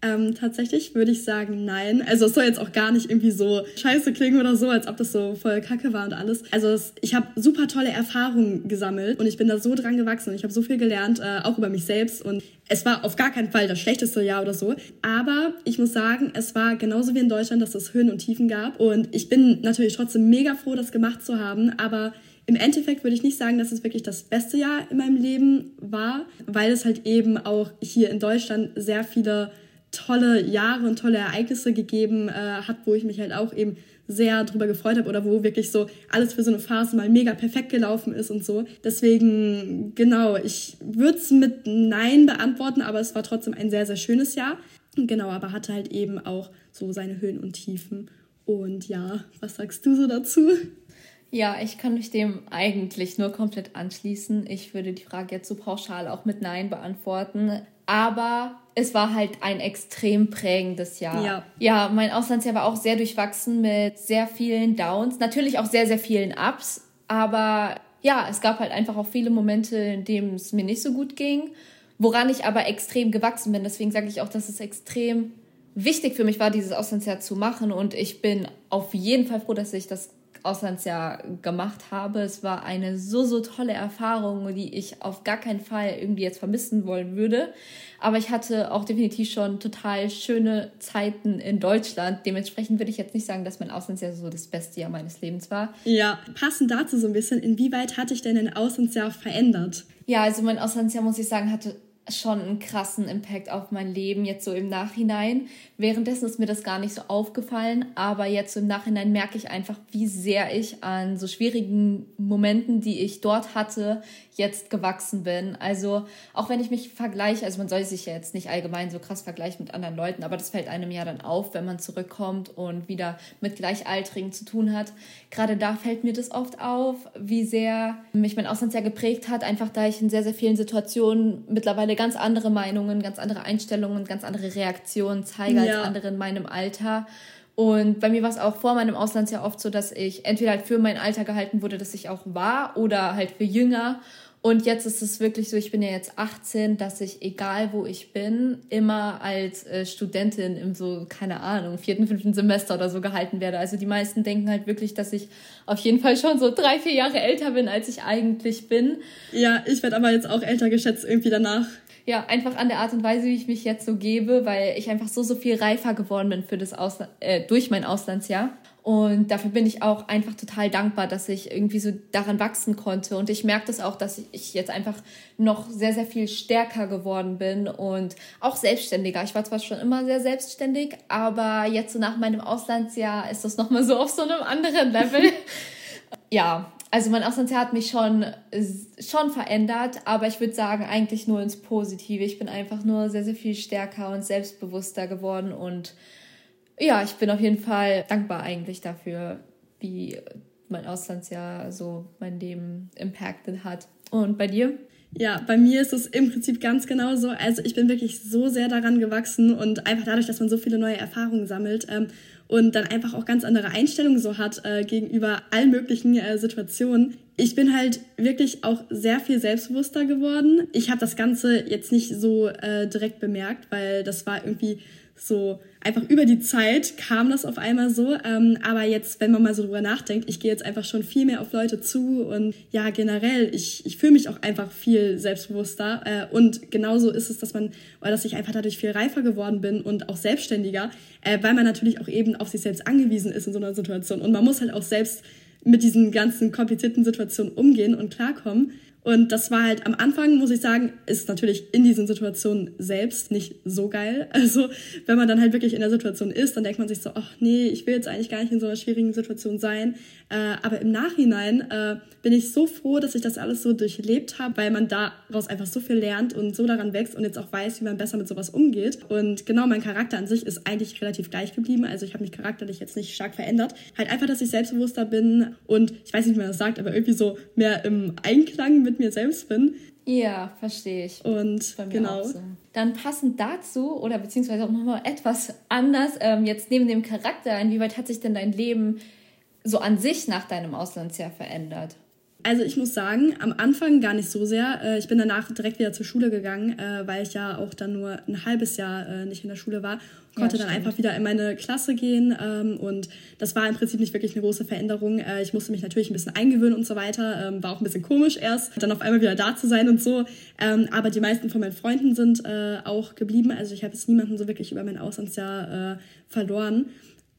B: Ähm, tatsächlich würde ich sagen, nein. Also es soll jetzt auch gar nicht irgendwie so scheiße klingen oder so, als ob das so voll kacke war und alles. Also es, ich habe super tolle Erfahrungen gesammelt und ich bin da so dran gewachsen und ich habe so viel gelernt, äh, auch über mich selbst und es war auf gar keinen Fall das schlechteste Jahr oder so. Aber ich muss sagen, es war genauso wie in Deutschland, dass es Höhen und Tiefen gab und ich bin natürlich trotzdem mega froh, das gemacht zu haben, aber im Endeffekt würde ich nicht sagen, dass es wirklich das beste Jahr in meinem Leben war, weil es halt eben auch hier in Deutschland sehr viele tolle Jahre und tolle Ereignisse gegeben äh, hat, wo ich mich halt auch eben sehr drüber gefreut habe oder wo wirklich so alles für so eine Phase mal mega perfekt gelaufen ist und so. Deswegen, genau, ich würde es mit Nein beantworten, aber es war trotzdem ein sehr, sehr schönes Jahr. Genau, aber hatte halt eben auch so seine Höhen und Tiefen. Und ja, was sagst du so dazu?
A: Ja, ich kann mich dem eigentlich nur komplett anschließen. Ich würde die Frage jetzt so pauschal auch mit Nein beantworten. Aber es war halt ein extrem prägendes Jahr. Ja. ja, mein Auslandsjahr war auch sehr durchwachsen mit sehr vielen Downs, natürlich auch sehr, sehr vielen Ups. Aber ja, es gab halt einfach auch viele Momente, in denen es mir nicht so gut ging, woran ich aber extrem gewachsen bin. Deswegen sage ich auch, dass es extrem wichtig für mich war, dieses Auslandsjahr zu machen. Und ich bin auf jeden Fall froh, dass ich das Auslandsjahr gemacht habe. Es war eine so, so tolle Erfahrung, die ich auf gar keinen Fall irgendwie jetzt vermissen wollen würde. Aber ich hatte auch definitiv schon total schöne Zeiten in Deutschland. Dementsprechend würde ich jetzt nicht sagen, dass mein Auslandsjahr so das beste Jahr meines Lebens war.
B: Ja, passend dazu so ein bisschen, inwieweit hatte ich denn ein Auslandsjahr verändert?
A: Ja, also mein Auslandsjahr, muss ich sagen, hatte schon einen krassen Impact auf mein Leben, jetzt so im Nachhinein. Währenddessen ist mir das gar nicht so aufgefallen, aber jetzt so im Nachhinein merke ich einfach, wie sehr ich an so schwierigen Momenten, die ich dort hatte, jetzt gewachsen bin. Also auch wenn ich mich vergleiche, also man soll sich ja jetzt nicht allgemein so krass vergleichen mit anderen Leuten, aber das fällt einem ja dann auf, wenn man zurückkommt und wieder mit Gleichaltrigen zu tun hat. Gerade da fällt mir das oft auf, wie sehr mich mein Auslandsjahr geprägt hat, einfach da ich in sehr, sehr vielen Situationen mittlerweile ganz andere Meinungen, ganz andere Einstellungen, ganz andere Reaktionen zeige ja. als andere in meinem Alter. Und bei mir war es auch vor meinem Auslandsjahr oft so, dass ich entweder halt für mein Alter gehalten wurde, dass ich auch war, oder halt für jünger. Und jetzt ist es wirklich so, ich bin ja jetzt 18, dass ich, egal wo ich bin, immer als äh, Studentin im so, keine Ahnung, vierten, fünften Semester oder so gehalten werde. Also die meisten denken halt wirklich, dass ich auf jeden Fall schon so drei, vier Jahre älter bin, als ich eigentlich bin.
B: Ja, ich werde aber jetzt auch älter geschätzt irgendwie danach
A: ja, einfach an der Art und Weise, wie ich mich jetzt so gebe, weil ich einfach so, so viel reifer geworden bin für das Ausland, äh, durch mein Auslandsjahr. Und dafür bin ich auch einfach total dankbar, dass ich irgendwie so daran wachsen konnte. Und ich merke das auch, dass ich jetzt einfach noch sehr, sehr viel stärker geworden bin und auch selbstständiger. Ich war zwar schon immer sehr selbstständig, aber jetzt so nach meinem Auslandsjahr ist das nochmal so auf so einem anderen Level. ja, also mein Auslandsjahr hat mich schon, schon verändert, aber ich würde sagen, eigentlich nur ins Positive. Ich bin einfach nur sehr, sehr viel stärker und selbstbewusster geworden und ja, ich bin auf jeden Fall dankbar eigentlich dafür, wie mein Auslandsjahr so mein Leben impacted hat. Und bei dir?
B: Ja, bei mir ist es im Prinzip ganz genauso. Also ich bin wirklich so sehr daran gewachsen und einfach dadurch, dass man so viele neue Erfahrungen sammelt ähm, und dann einfach auch ganz andere Einstellungen so hat äh, gegenüber allen möglichen äh, Situationen. Ich bin halt wirklich auch sehr viel selbstbewusster geworden. Ich habe das Ganze jetzt nicht so äh, direkt bemerkt, weil das war irgendwie so einfach über die Zeit kam das auf einmal so. Ähm, aber jetzt, wenn man mal so drüber nachdenkt, ich gehe jetzt einfach schon viel mehr auf Leute zu und ja, generell, ich, ich fühle mich auch einfach viel selbstbewusster. Äh, und genauso ist es, dass man, oder dass ich einfach dadurch viel reifer geworden bin und auch selbstständiger, äh, weil man natürlich auch eben auf sich selbst angewiesen ist in so einer Situation. Und man muss halt auch selbst mit diesen ganzen komplizierten Situationen umgehen und klarkommen. Und das war halt am Anfang, muss ich sagen, ist natürlich in diesen Situationen selbst nicht so geil. Also wenn man dann halt wirklich in der Situation ist, dann denkt man sich so, ach nee, ich will jetzt eigentlich gar nicht in so einer schwierigen Situation sein. Äh, aber im Nachhinein äh, bin ich so froh, dass ich das alles so durchlebt habe, weil man daraus einfach so viel lernt und so daran wächst und jetzt auch weiß, wie man besser mit sowas umgeht. Und genau, mein Charakter an sich ist eigentlich relativ gleich geblieben. Also ich habe mich charakterlich jetzt nicht stark verändert. Halt einfach, dass ich selbstbewusster bin und ich weiß nicht, wie man das sagt, aber irgendwie so mehr im Einklang mit mir selbst bin.
A: Ja, verstehe ich.
B: Und genau. So.
A: Dann passend dazu oder beziehungsweise auch nochmal etwas anders, ähm, jetzt neben dem Charakter, inwieweit hat sich denn dein Leben so an sich nach deinem Auslandsjahr verändert?
B: Also ich muss sagen, am Anfang gar nicht so sehr. Äh, ich bin danach direkt wieder zur Schule gegangen, äh, weil ich ja auch dann nur ein halbes Jahr äh, nicht in der Schule war. Konnte ja, dann einfach wieder in meine Klasse gehen ähm, und das war im Prinzip nicht wirklich eine große Veränderung. Ich musste mich natürlich ein bisschen eingewöhnen und so weiter. Ähm, war auch ein bisschen komisch erst, dann auf einmal wieder da zu sein und so. Ähm, aber die meisten von meinen Freunden sind auch geblieben. Also ich habe jetzt niemanden so wirklich über mein Auslandsjahr verloren.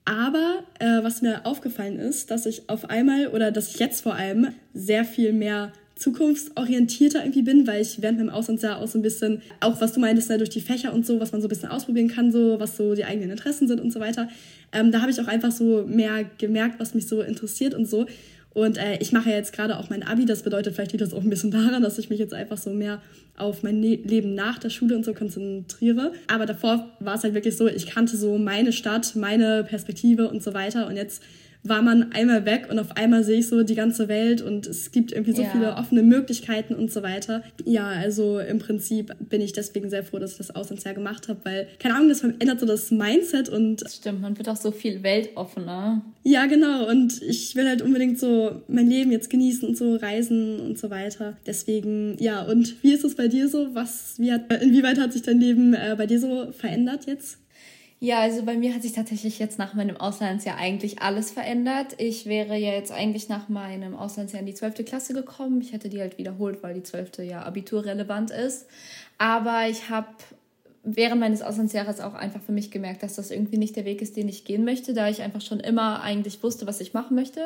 B: Aber äh, was mir aufgefallen ist, dass ich auf einmal oder dass ich jetzt vor allem sehr viel mehr zukunftsorientierter irgendwie bin, weil ich während meinem Auslandsjahr auch so ein bisschen, auch was du meintest, ne, durch die Fächer und so, was man so ein bisschen ausprobieren kann, so was so die eigenen Interessen sind und so weiter. Ähm, da habe ich auch einfach so mehr gemerkt, was mich so interessiert und so. Und äh, ich mache ja jetzt gerade auch mein Abi, das bedeutet, vielleicht liegt das auch ein bisschen daran, dass ich mich jetzt einfach so mehr auf mein ne Leben nach der Schule und so konzentriere. Aber davor war es halt wirklich so, ich kannte so meine Stadt, meine Perspektive und so weiter. Und jetzt war man einmal weg und auf einmal sehe ich so die ganze Welt und es gibt irgendwie so ja. viele offene Möglichkeiten und so weiter. Ja, also im Prinzip bin ich deswegen sehr froh, dass ich das Auslandsjahr gemacht habe, weil, keine Ahnung, das verändert so das Mindset und...
A: Das stimmt, man wird auch so viel weltoffener.
B: Ja, genau und ich will halt unbedingt so mein Leben jetzt genießen und so reisen und so weiter. Deswegen, ja, und wie ist es bei dir so? Was, wie hat, inwieweit hat sich dein Leben äh, bei dir so verändert jetzt?
A: Ja, also bei mir hat sich tatsächlich jetzt nach meinem Auslandsjahr eigentlich alles verändert. Ich wäre ja jetzt eigentlich nach meinem Auslandsjahr in die 12. Klasse gekommen. Ich hätte die halt wiederholt, weil die 12. ja abiturrelevant ist. Aber ich habe während meines Auslandsjahres auch einfach für mich gemerkt, dass das irgendwie nicht der Weg ist, den ich gehen möchte, da ich einfach schon immer eigentlich wusste, was ich machen möchte.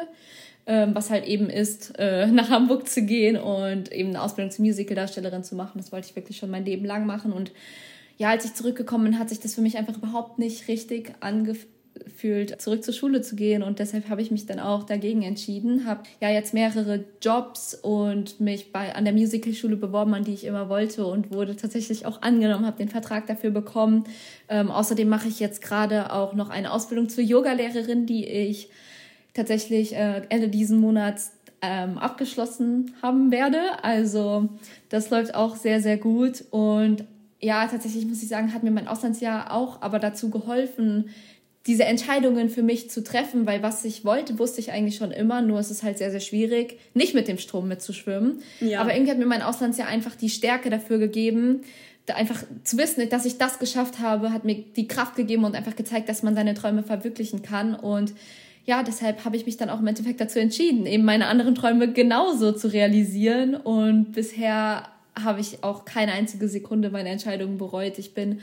A: Ähm, was halt eben ist, äh, nach Hamburg zu gehen und eben eine Ausbildung zur Musicaldarstellerin zu machen. Das wollte ich wirklich schon mein Leben lang machen und ja, als ich zurückgekommen bin, hat sich das für mich einfach überhaupt nicht richtig angefühlt, zurück zur Schule zu gehen. Und deshalb habe ich mich dann auch dagegen entschieden. Habe ja jetzt mehrere Jobs und mich bei, an der Musicalschule beworben, an die ich immer wollte und wurde tatsächlich auch angenommen, habe den Vertrag dafür bekommen. Ähm, außerdem mache ich jetzt gerade auch noch eine Ausbildung zur Yogalehrerin, die ich tatsächlich äh, Ende diesen Monats ähm, abgeschlossen haben werde. Also das läuft auch sehr, sehr gut. Und ja, tatsächlich muss ich sagen, hat mir mein Auslandsjahr auch aber dazu geholfen, diese Entscheidungen für mich zu treffen, weil was ich wollte, wusste ich eigentlich schon immer, nur es ist halt sehr, sehr schwierig, nicht mit dem Strom mitzuschwimmen. Ja. Aber irgendwie hat mir mein Auslandsjahr einfach die Stärke dafür gegeben, einfach zu wissen, dass ich das geschafft habe, hat mir die Kraft gegeben und einfach gezeigt, dass man seine Träume verwirklichen kann. Und ja, deshalb habe ich mich dann auch im Endeffekt dazu entschieden, eben meine anderen Träume genauso zu realisieren. Und bisher habe ich auch keine einzige Sekunde meine Entscheidung bereut. Ich bin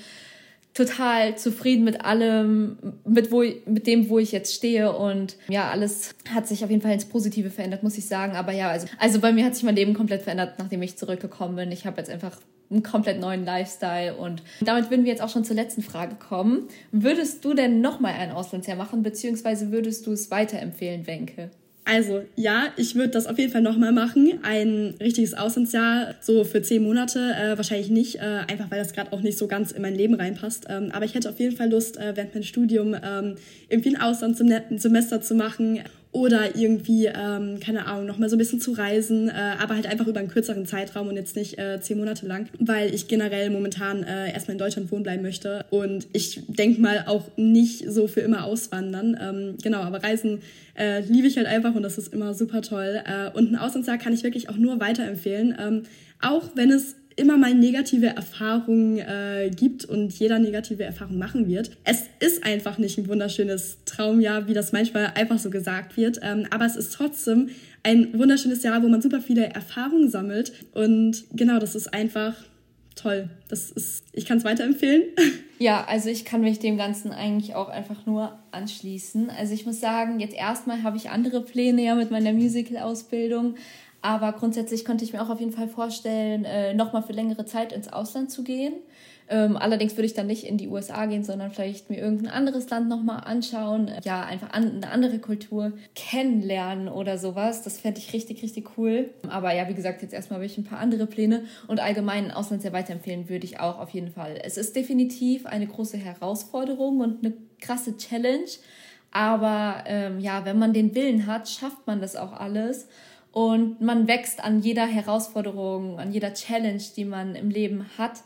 A: total zufrieden mit allem, mit, wo, mit dem, wo ich jetzt stehe. Und ja, alles hat sich auf jeden Fall ins Positive verändert, muss ich sagen. Aber ja, also, also bei mir hat sich mein Leben komplett verändert, nachdem ich zurückgekommen bin. Ich habe jetzt einfach einen komplett neuen Lifestyle. Und damit würden wir jetzt auch schon zur letzten Frage kommen. Würdest du denn nochmal ein Auslandsjahr machen, beziehungsweise würdest du es weiterempfehlen, Wenke?
B: Also ja, ich würde das auf jeden Fall nochmal machen. Ein richtiges Auslandsjahr, so für zehn Monate, äh, wahrscheinlich nicht, äh, einfach weil das gerade auch nicht so ganz in mein Leben reinpasst. Ähm, aber ich hätte auf jeden Fall Lust, äh, während meinem Studium ähm, irgendwie ein Auslandssemester zu machen oder irgendwie, ähm, keine Ahnung, nochmal so ein bisschen zu reisen, äh, aber halt einfach über einen kürzeren Zeitraum und jetzt nicht äh, zehn Monate lang, weil ich generell momentan äh, erstmal in Deutschland wohnen bleiben möchte und ich denke mal auch nicht so für immer auswandern. Ähm, genau, aber Reisen äh, liebe ich halt einfach und das ist immer super toll. Äh, und ein Auslandsjahr kann ich wirklich auch nur weiterempfehlen, ähm, auch wenn es immer mal negative Erfahrungen äh, gibt und jeder negative Erfahrung machen wird. Es ist einfach nicht ein wunderschönes Traumjahr, wie das manchmal einfach so gesagt wird, ähm, aber es ist trotzdem ein wunderschönes Jahr, wo man super viele Erfahrungen sammelt und genau, das ist einfach toll. Das ist, ich kann es weiterempfehlen.
A: Ja, also ich kann mich dem Ganzen eigentlich auch einfach nur anschließen. Also ich muss sagen, jetzt erstmal habe ich andere Pläne ja mit meiner Musical-Ausbildung, aber grundsätzlich konnte ich mir auch auf jeden Fall vorstellen, äh, nochmal für längere Zeit ins Ausland zu gehen. Ähm, allerdings würde ich dann nicht in die USA gehen, sondern vielleicht mir irgendein anderes Land nochmal anschauen. Ja, einfach an, eine andere Kultur kennenlernen oder sowas. Das fände ich richtig, richtig cool. Aber ja, wie gesagt, jetzt erstmal habe ich ein paar andere Pläne und allgemein ein Ausland sehr weiterempfehlen würde ich auch auf jeden Fall. Es ist definitiv eine große Herausforderung und eine krasse Challenge. Aber ähm, ja, wenn man den Willen hat, schafft man das auch alles. Und man wächst an jeder Herausforderung, an jeder Challenge, die man im Leben hat.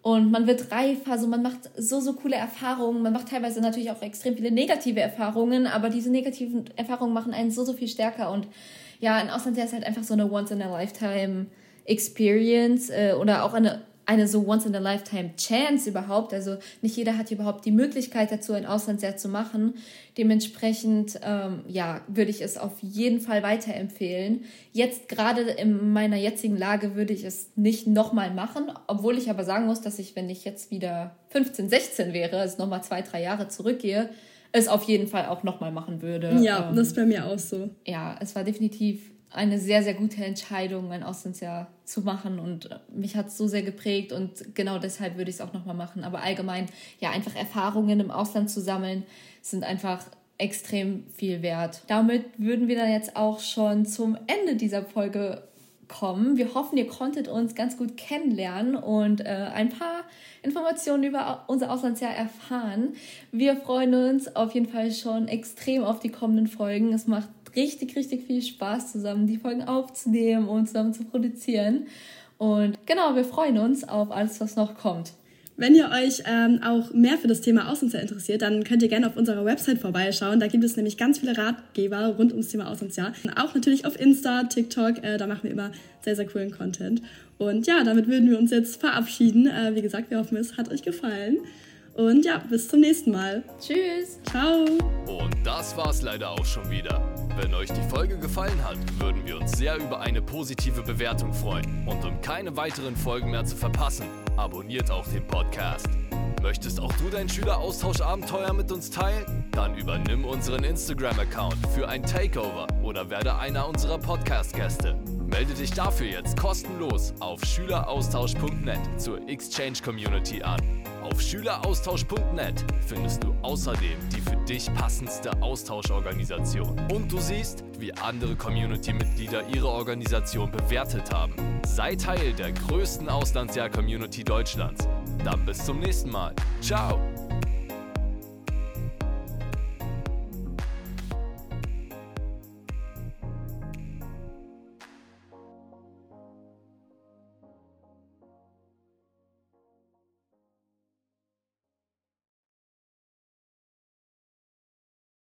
A: Und man wird reifer, also man macht so, so coole Erfahrungen. Man macht teilweise natürlich auch extrem viele negative Erfahrungen, aber diese negativen Erfahrungen machen einen so, so viel stärker. Und ja, ein Auslandsjahr ist halt einfach so eine Once-in-a-Lifetime-Experience äh, oder auch eine eine so Once-in-a-Lifetime-Chance überhaupt. Also nicht jeder hat überhaupt die Möglichkeit dazu, ein Auslandsjahr zu machen. Dementsprechend, ähm, ja, würde ich es auf jeden Fall weiterempfehlen. Jetzt gerade in meiner jetzigen Lage würde ich es nicht nochmal machen, obwohl ich aber sagen muss, dass ich, wenn ich jetzt wieder 15, 16 wäre, also nochmal zwei, drei Jahre zurückgehe, es auf jeden Fall auch nochmal machen würde.
B: Ja, ähm, das ist bei mir auch so.
A: Ja, es war definitiv eine sehr, sehr gute Entscheidung, ein Auslandsjahr zu machen und mich hat es so sehr geprägt und genau deshalb würde ich es auch nochmal machen. Aber allgemein, ja, einfach Erfahrungen im Ausland zu sammeln, sind einfach extrem viel wert. Damit würden wir dann jetzt auch schon zum Ende dieser Folge kommen. Wir hoffen, ihr konntet uns ganz gut kennenlernen und äh, ein paar Informationen über unser Auslandsjahr erfahren. Wir freuen uns auf jeden Fall schon extrem auf die kommenden Folgen. Es macht richtig, richtig viel Spaß zusammen, die Folgen aufzunehmen und zusammen zu produzieren. Und genau, wir freuen uns auf alles, was noch kommt.
B: Wenn ihr euch ähm, auch mehr für das Thema Auslandsjahr interessiert, dann könnt ihr gerne auf unserer Website vorbeischauen. Da gibt es nämlich ganz viele Ratgeber rund ums Thema Auslandsjahr. Auch natürlich auf Insta, TikTok, äh, da machen wir immer sehr, sehr coolen Content. Und ja, damit würden wir uns jetzt verabschieden. Äh, wie gesagt, wir hoffen, es hat euch gefallen. Und ja, bis zum nächsten Mal.
A: Tschüss.
B: Ciao.
C: Und das war's leider auch schon wieder. Wenn euch die Folge gefallen hat, würden wir uns sehr über eine positive Bewertung freuen. Und um keine weiteren Folgen mehr zu verpassen, abonniert auch den Podcast. Möchtest auch du dein Schüleraustauschabenteuer mit uns teilen? Dann übernimm unseren Instagram-Account für ein Takeover oder werde einer unserer Podcast-Gäste. Melde dich dafür jetzt kostenlos auf schüleraustausch.net zur Exchange Community an. Auf schüleraustausch.net findest du außerdem die für dich passendste Austauschorganisation. Und du siehst, wie andere Community-Mitglieder ihre Organisation bewertet haben. Sei Teil der größten Auslandsjahr-Community Deutschlands. Dann bis zum nächsten Mal. Ciao!